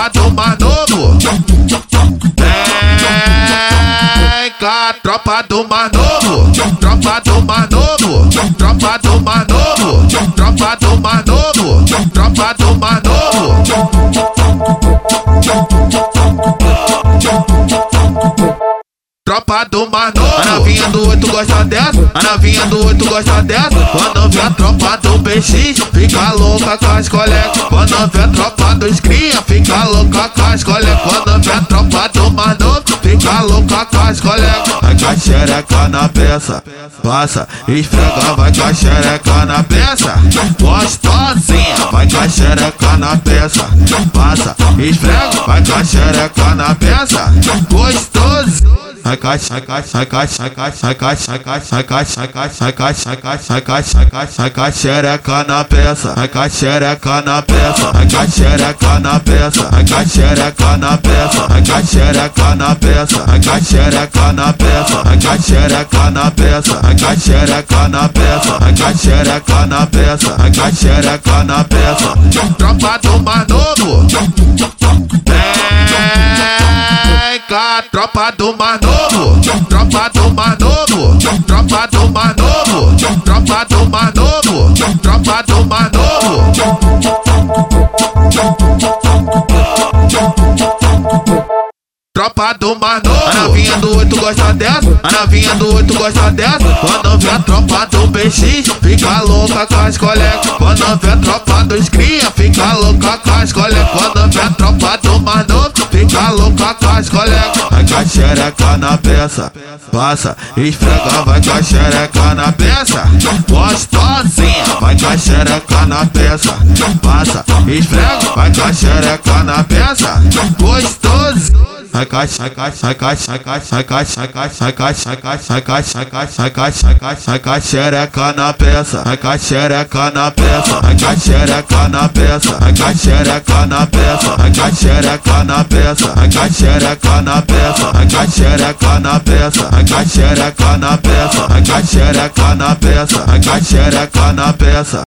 Tropa tomar novo. Vem com a tropa do mar. Tropa do mar. Tropa do mar. Tropa do mar. Tropa do mar. Tropa do Manovo. A novinha do oito gosta dessa. A novinha do oito gosta dessa. Quando vê a tropa do BX, fica louca com as colegas. Quando vê a tropa dos cria, fica louca com as colegas. Quando vê a tropa do Manovo, fica louca com as colegas. Vai com a xereca na peça. Passa, esfrega, vai com a xereca na peça. Gostosinha, vai com a xereca na peça. Passa, esfrega, vai com a xereca na peça. Gostoso. Cai, xereca na peça, cai, xereca na peça, cai, xereca na peça, sai cai, xereca na peça, sai cai, xereca na peça, sai cai, xereca na peça, sai cai, xereca na peça, sai cai, xereca na peça, sai cai, xereca na peça, sai cai, xereca na peça. Tropa do Manovo. Tropa do Manovo. Tropa do Manovo. Tropa do Manovo. Tropa do Manovo. Tropa do Manovo. A novinha do oito gosta dessa. A novinha do oito gosta dessa. Quando vê a tropa do BX, fica louca com as colegas. Quando vê a tropa dos cria, fica louca com as colegas. Quando vê a tropa fica louca com as colegas. Vai com a xereca na peça. Passa, esfrega, vai com a xereca na peça. Gostosinha, vai com a xereca na peça. Passa, esfrega, vai com a xereca na peça. Gostoso. Cai, xereca na peça, sai cai, xereca na peça, sai cai, xereca na peça, sai cai, xereca na peça, sai cai, xereca na peça, sai cai, xereca na peça, sai cai, xereca na peça, sai cai, xereca na peça, sai cai, xereca na peça, sai cai, xereca na peça.